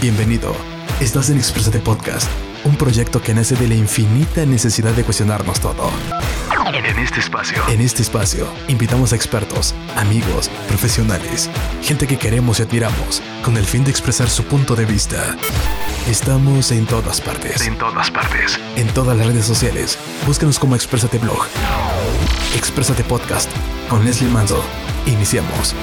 Bienvenido. Estás en Exprésate Podcast, un proyecto que nace de la infinita necesidad de cuestionarnos todo. En este espacio, en este espacio, invitamos a expertos, amigos, profesionales, gente que queremos y admiramos, con el fin de expresar su punto de vista. Estamos en todas partes. En todas partes. En todas las redes sociales. Búscanos como Exprésate Blog. Exprésate Podcast con Leslie Manzo. Iniciamos.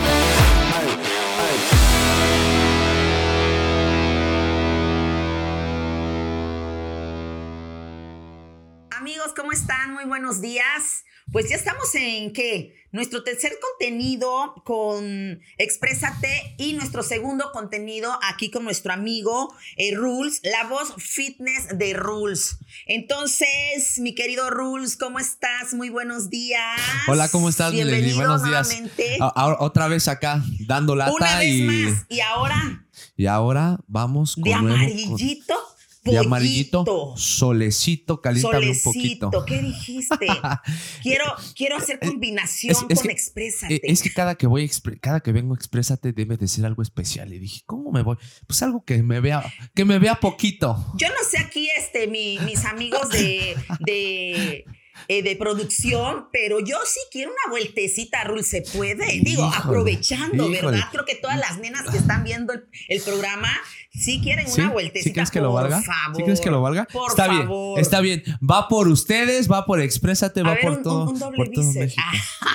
Buenos días. Pues ya estamos en qué? Nuestro tercer contenido con Exprésate y nuestro segundo contenido aquí con nuestro amigo eh, Rules, la voz fitness de Rules. Entonces, mi querido Rules, ¿cómo estás? Muy buenos días. Hola, ¿cómo estás? Bienvenido Buenos días. nuevamente. A- a- otra vez acá, dando lata Una vez y, más. Y ahora, y ahora vamos con de nuevo- amarillito, de amarillito, solecito, caliéntame un poquito. Solecito, ¿qué dijiste? quiero, quiero hacer combinación es- es con que- Exprésate. Eh, Es que cada que voy, cada que vengo, exprésate, debe de ser algo especial. Y dije, ¿cómo me voy? Pues algo que me vea, que me vea poquito. Yo no sé aquí, este, mi- mis amigos de, de, eh, de producción, pero yo sí quiero una vueltecita, Rul, ¿se puede? Digo, Híjole, aprovechando, híjole. ¿verdad? Creo que todas las nenas que están viendo el, el programa sí quieren ¿Sí? una vueltecita. ¿Sí crees que lo valga? favor. ¿Sí crees que lo valga? Por está favor. bien, está bien. Va por ustedes, va por exprésate, va ver, por un- todo, un doble por todo. México.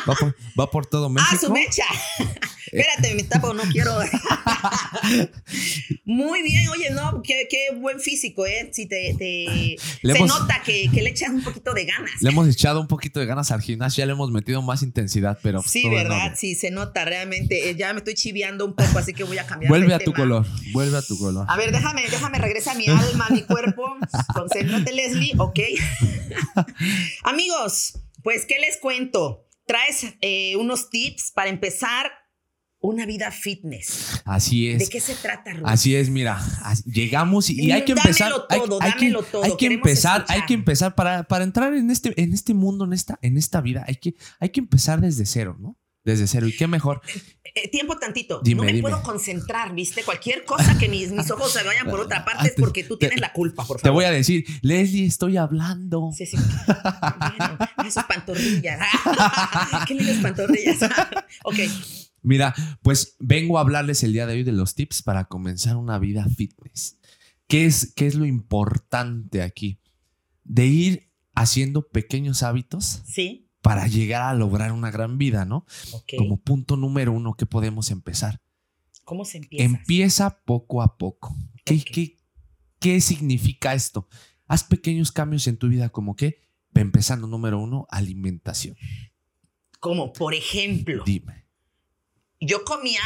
Va, por, va por todo México. Ah, su mecha. Espérate, me tapo, no quiero. Muy bien, oye, no, qué, qué buen físico, ¿eh? Sí, te, se hemos- nota que, que le echas un poquito de ganas. Le hemos echado un poquito de ganas al gimnasio, ya le hemos metido más intensidad, pero Sí, ¿verdad? Sí, se nota realmente. Eh, ya me estoy chiviando un poco, así que voy a cambiar. Vuelve a tu color, vuelve a tu color. A ver, déjame, déjame, regresa mi alma, mi cuerpo. Concéntrate, Leslie, ok. Amigos, pues, ¿qué les cuento? Traes eh, unos tips para empezar una vida fitness. Así ¿De es. qué se trata, Ruth? Así es, mira, llegamos y, y hay que empezar. todo, hay, dámelo que, todo, hay que empezar, hay que empezar para, para entrar en este, en este mundo, en esta, en esta vida, hay que, hay que empezar desde cero, ¿no? Desde cero. Y qué mejor. Eh, tiempo tantito. Dime, no me dime. puedo concentrar, ¿viste? Cualquier cosa que mis, mis ojos se vayan por otra parte es porque tú tienes la culpa, por favor. Te voy a decir, Leslie, estoy hablando. Sí, sí. Bueno, esas pantorrillas. ¿Qué lindas pantorrillas? ok. Mira, pues vengo a hablarles el día de hoy de los tips para comenzar una vida fitness. ¿Qué es, qué es lo importante aquí? De ir haciendo pequeños hábitos Sí. para llegar a lograr una gran vida, ¿no? Como punto número uno que podemos empezar. ¿Cómo se empieza? Empieza poco a poco. ¿Qué, qué, qué significa esto? Haz pequeños cambios en tu vida como que, empezando número uno, alimentación. Como, por ejemplo, Dime. Yo comía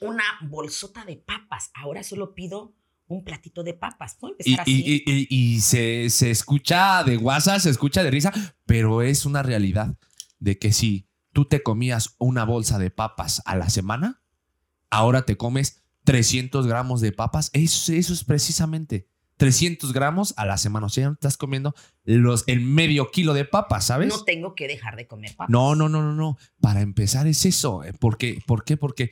una bolsota de papas. Ahora solo pido un platito de papas. ¿Puedo Y, empezar así? y- y- y- y se, se escucha de WhatsApp, se escucha de risa, pero es una realidad de que si tú te comías una bolsa de papas a la semana, ahora te comes 300 gramos de papas. Eso, eso es precisamente 300 gramos a la semana. O sea, ya no estás comiendo los, el medio kilo de papas, ¿sabes? no tengo que dejar de comer papas. No, no, no, no, no. Para empezar es eso. eh, ¿Por qué? ¿Por qué? Porque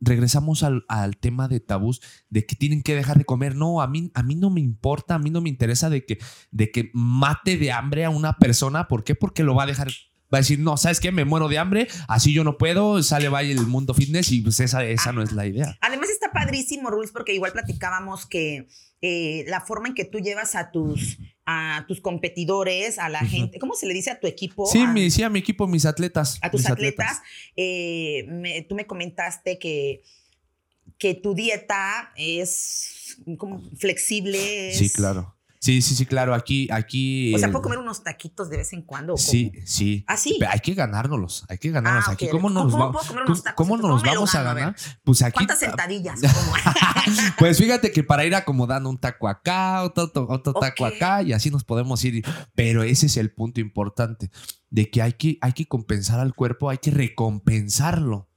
regresamos al, al tema de tabús de que tienen que dejar de comer. No, a mí, a mí no me importa, a mí no me interesa de que, de que mate de hambre a una persona. ¿Por qué? Porque lo va a dejar. Va a decir, no, ¿sabes qué? Me muero de hambre, así yo no puedo, sale vaya el mundo fitness y pues esa, esa no es la idea. Además está padrísimo, Rules, porque igual platicábamos que eh, la forma en que tú llevas a tus, a tus competidores, a la gente, ¿cómo se le dice a tu equipo? Sí, a, me decía mi equipo, mis atletas. a tus mis atletas. eh, me- tú me comentaste que, que tu dieta es como flexible. es- Sí, claro. Sí, sí, sí, claro. Aquí, aquí. O sea, ¿puedo comer unos taquitos de vez en cuando? Sí, sí. ¿Ah, sí? Pero hay que ganárnoslos, hay que ganarlos. Ah, Aquí. ¿cómo no ¿Cómo- nos cómo nos vamos a gano? A ganar? Pues aquí. ¿Cuántas sentadillas? Pues fíjate que para ir acomodando un taco acá, otro, otro- otro taco acá, y así nos podemos ir. Pero ese es el punto importante, de que hay que, hay que compensar al cuerpo, hay que recompensarlo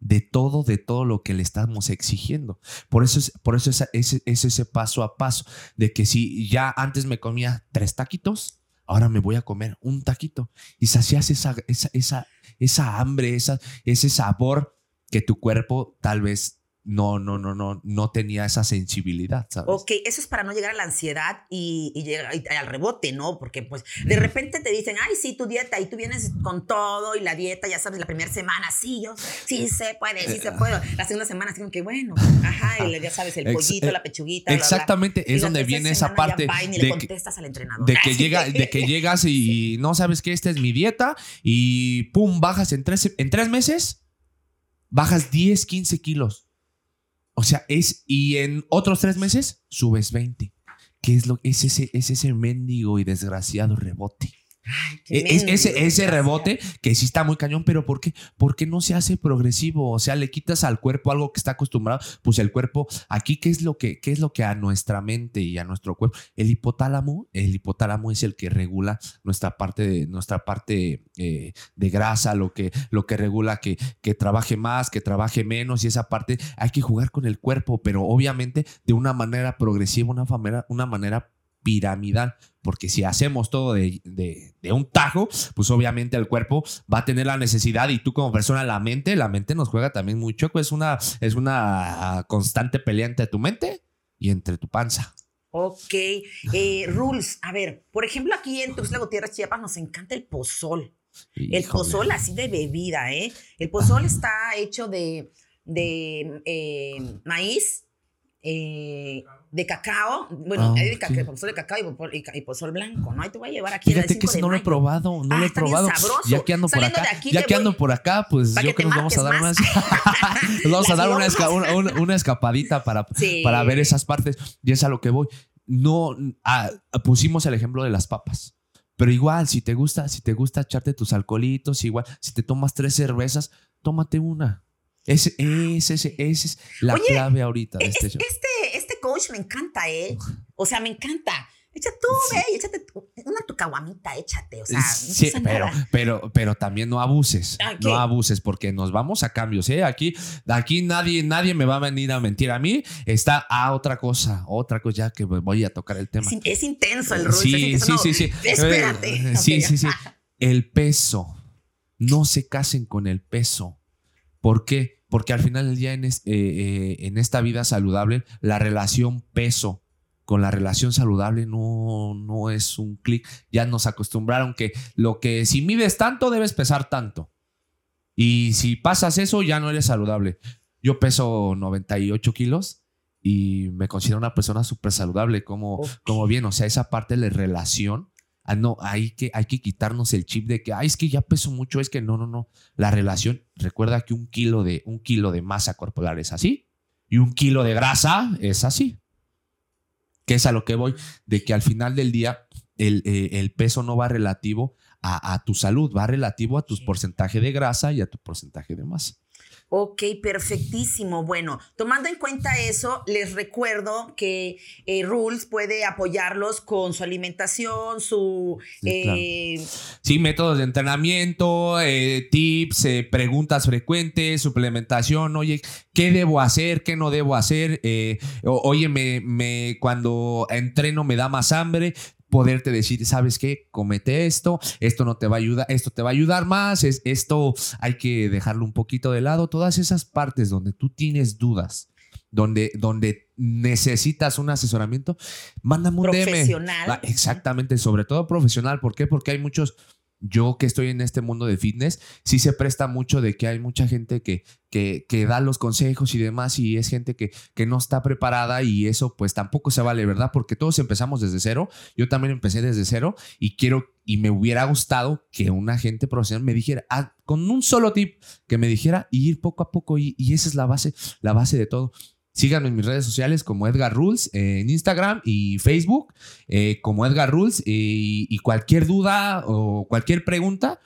de todo, de todo lo que le estamos exigiendo. Por eso es, por eso es, es- es ese paso a paso, de que si ya antes me comía tres taquitos, ahora me voy a comer un taquito. Y sacias esa, esa, esa, esa hambre, ese sabor que tu cuerpo tal vez no, no, no, no, no tenía esa sensibilidad, ¿sabes? Ok, eso es para no llegar a la ansiedad y, y llegar y- al rebote, ¿no? Porque pues de repente te dicen, ay, sí, tu dieta, y tú vienes con todo y la dieta, ya sabes, la primera semana, sí, yo, sí se puede, sí se puede. La segunda semana, así como que bueno, ajá, y ya sabes, el pollito, eh, la pechuguita. bla, bla. Exactamente, Y es donde viene esa ya parte va y ni de le que, contestas al entrenador. de que llega, de que llegas y no sabes que esta es mi dieta y pum, bajas en tres, en tres meses, bajas 10, 15 kilos. O sea, es, y en otros tres meses subes 20. ¿Qué es lo es ese, es ese mendigo y desgraciado rebote? Ay, qué E- es- ese, ese rebote que sí está muy cañón, pero ¿por qué? Porque no se hace progresivo. O sea, le quitas al cuerpo algo que está acostumbrado. Pues el cuerpo, aquí, ¿qué es lo que, qué es lo que a nuestra mente y a nuestro cuerpo? El hipotálamo, el hipotálamo es el que regula nuestra parte de, nuestra parte eh, de grasa, lo que, lo que regula que, que trabaje más, que trabaje menos, y esa parte hay que jugar con el cuerpo, pero obviamente de una manera progresiva, una manera, una manera piramidal, porque si hacemos todo de, de- de un tajo, pues obviamente el cuerpo va a tener la necesidad y tú como persona, la mente, la mente nos juega también mucho, es una, es una constante pelea entre tu mente y entre tu panza. Ok, eh, rules. A ver, por ejemplo, aquí en Tuxtla Gutiérrez, Chiapas, nos encanta el pozol. El pozol así de bebida, ¿eh? El pozol está hecho de, de eh, maíz, eh, de cacao. Bueno, Ah, hay de cacao, de y pozol, y ca- y pozol blanco, ¿no? Ahí te voy a llevar aquí. Fíjate 5 que ese no lo he probado, no Ah, lo he bien probado. Ya que ando por acá, ya que ando por acá, pues yo que que nos vamos a dar marques unas, nos vamos a dar una, esca- una- una- una escapadita para, Sí. para ver esas partes. Y es a lo que voy. No, ah, pusimos el ejemplo de las papas. Pero igual, si te gusta, si te gusta echarte tus alcoholitos, igual, si te tomas tres cervezas, tómate una. Ese, ese, ese, esa es la Oye, clave ahorita de Es- este show. Este, este coach me encanta, ¿eh? O sea, me encanta. Echa tú, ve, échate tu- una tu caguamita, échate. O sea, no Sí, pero, nada. pero, pero también no abuses. Ah. No abuses, porque nos vamos a cambios, ¿eh? Aquí, aquí nadie, nadie me va a venir a mentir a mí. Está a otra cosa, otra cosa, ya que voy a tocar el tema. Es, in- es intenso el rules. es Sí, intenso. sí, No, sí, sí. Espérate. Eh, Sí, sí, sí. El peso. No se casen con el peso. ¿Por qué? Porque al final del día en, es- eh, eh, en esta vida saludable, la relación peso con la relación saludable no, no es un clic. Ya nos acostumbraron que lo que si mides tanto, debes pesar tanto. Y si pasas eso, ya no eres saludable. Yo peso 98 kilos y me considero una persona súper saludable, como, como bien, o sea, esa parte de la relación. Ah, no, hay que, hay que quitarnos el chip de que, ay, es que ya peso mucho, es que no, no, no. La relación, recuerda que un kilo de, un kilo de masa corporal es así y un kilo de grasa es así. Que es a lo que voy, de que al final del día el, eh, el peso no va relativo a, a tu salud, va relativo a tu porcentaje de grasa y a tu porcentaje de masa. Ok, perfectísimo. Bueno, tomando en cuenta eso, les recuerdo que eh, Rules puede apoyarlos con su alimentación, su... Sí, claro. eh, Sí, métodos de entrenamiento, eh, tips, preguntas frecuentes, suplementación. Oye, ¿qué debo hacer? ¿Qué no debo hacer? Oye, me, me- cuando entreno me da más hambre. Poderte decir, ¿sabes qué? Comete esto, esto no te va a ayudar, esto te va a ayudar más, es, esto hay que dejarlo un poquito de lado. Todas esas partes donde tú tienes dudas, donde, donde necesitas un asesoramiento, mándame un DM. Profesional. Exactamente, sobre todo profesional. ¿Por qué? Porque hay muchos, yo que estoy en este mundo de fitness, sí se presta mucho de que hay mucha gente que, que, que da los consejos y demás y es gente que, que no está preparada y eso pues tampoco se vale, ¿verdad? Porque todos empezamos desde cero. Yo también empecé desde cero y quiero y me hubiera gustado que un agente profesional me dijera, ah, con un solo tip, que me dijera ir poco a poco y, y esa es la base, la base de todo. Síganme en mis redes sociales como Edgar Rules eh, en Instagram y Facebook, eh, como Edgar Rules. Y, y cualquier duda o cualquier pregunta,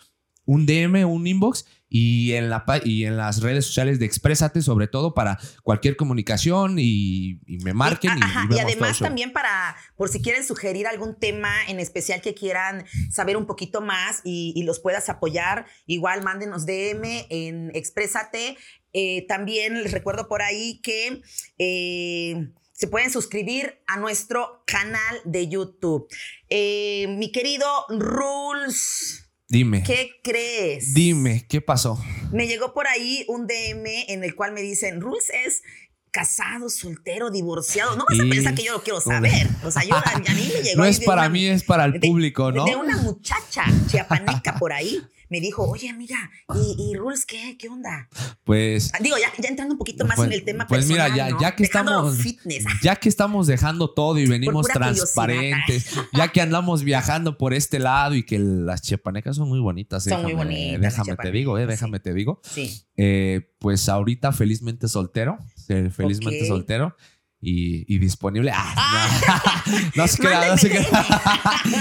un DM un inbox. Y en, la, y en las redes sociales de Exprésate, sobre todo para cualquier comunicación y, y me marquen. Y, Ajá, y y además también para, por si quieren sugerir algún tema en especial que quieran saber un poquito más y, y los puedas apoyar, igual mándenos DM en Exprésate. Eh, también les recuerdo por ahí que eh, se pueden suscribir a nuestro canal de YouTube. Eh, mi querido Rules, Dime, ¿qué crees? dime, ¿qué pasó? Me llegó por ahí un DM en el cual me dicen, Rules es casado, soltero, divorciado. No vas a pensar que yo lo quiero saber. O sea, yo a, mí me llegó. No es para mí, es para el público, ¿no? De una muchacha chiapaneca por ahí me dijo, oye, amiga, ¿y, y Rules qué? ¿Qué onda? Pues. Ah, digo, ya, ya entrando un poquito más en pues, el tema Pues personal, mira, ya, ¿no? ya que estamos. fitness. Ya que estamos dejando todo y venimos curiosidad. transparentes, ya que andamos viajando por este lado y que las chepanecas son muy bonitas. Son muy bonitas Déjame te digo, eh, déjame sí. te digo. Sí. Eh, pues ahorita felizmente soltero, eh, felizmente soltero y, y disponible. Ah, no, no se crea, no se crea.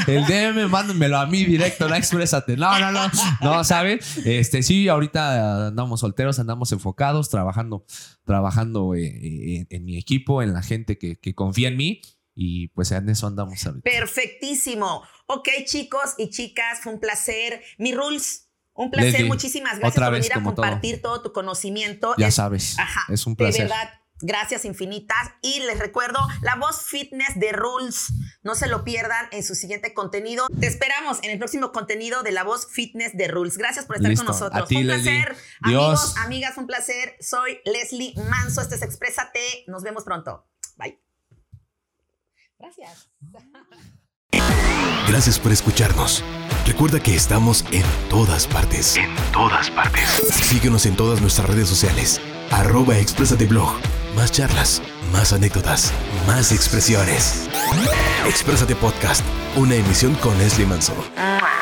El DM, mándenmelo a mí directo, no exprésate. No, no, no, no, ¿saben? Este, sí, ahorita andamos solteros, andamos enfocados, trabajando, trabajando eh, eh, en, mi equipo, en la gente que, que confía en mí y pues en eso andamos ahorita. Perfectísimo. Ok, chicos y chicas, fue un placer. Mi Rules, un placer. Leslie, Muchísimas gracias por venir a todo. compartir todo. tu conocimiento. Ya Es- sabes, Ajá, es un De placer. verdad, gracias infinitas. Y les recuerdo, la voz fitness de Rules. No se lo pierdan en su siguiente contenido. Te esperamos en el próximo contenido de la voz fitness de Rules. Gracias por estar Listo. con nosotros. A ti, Fue un Leslie. placer. Dios. Amigos, amigas, un placer. Soy Leslie Manso. Este es Exprésate. Nos vemos pronto. Bye. Gracias. Gracias por escucharnos. Recuerda que estamos en todas partes. En todas partes. Síguenos en todas nuestras redes sociales. Arroba Exprésate Blog. Más charlas, más anécdotas, más expresiones. Exprésate Podcast. Una emisión con Leslie Manso. Mua.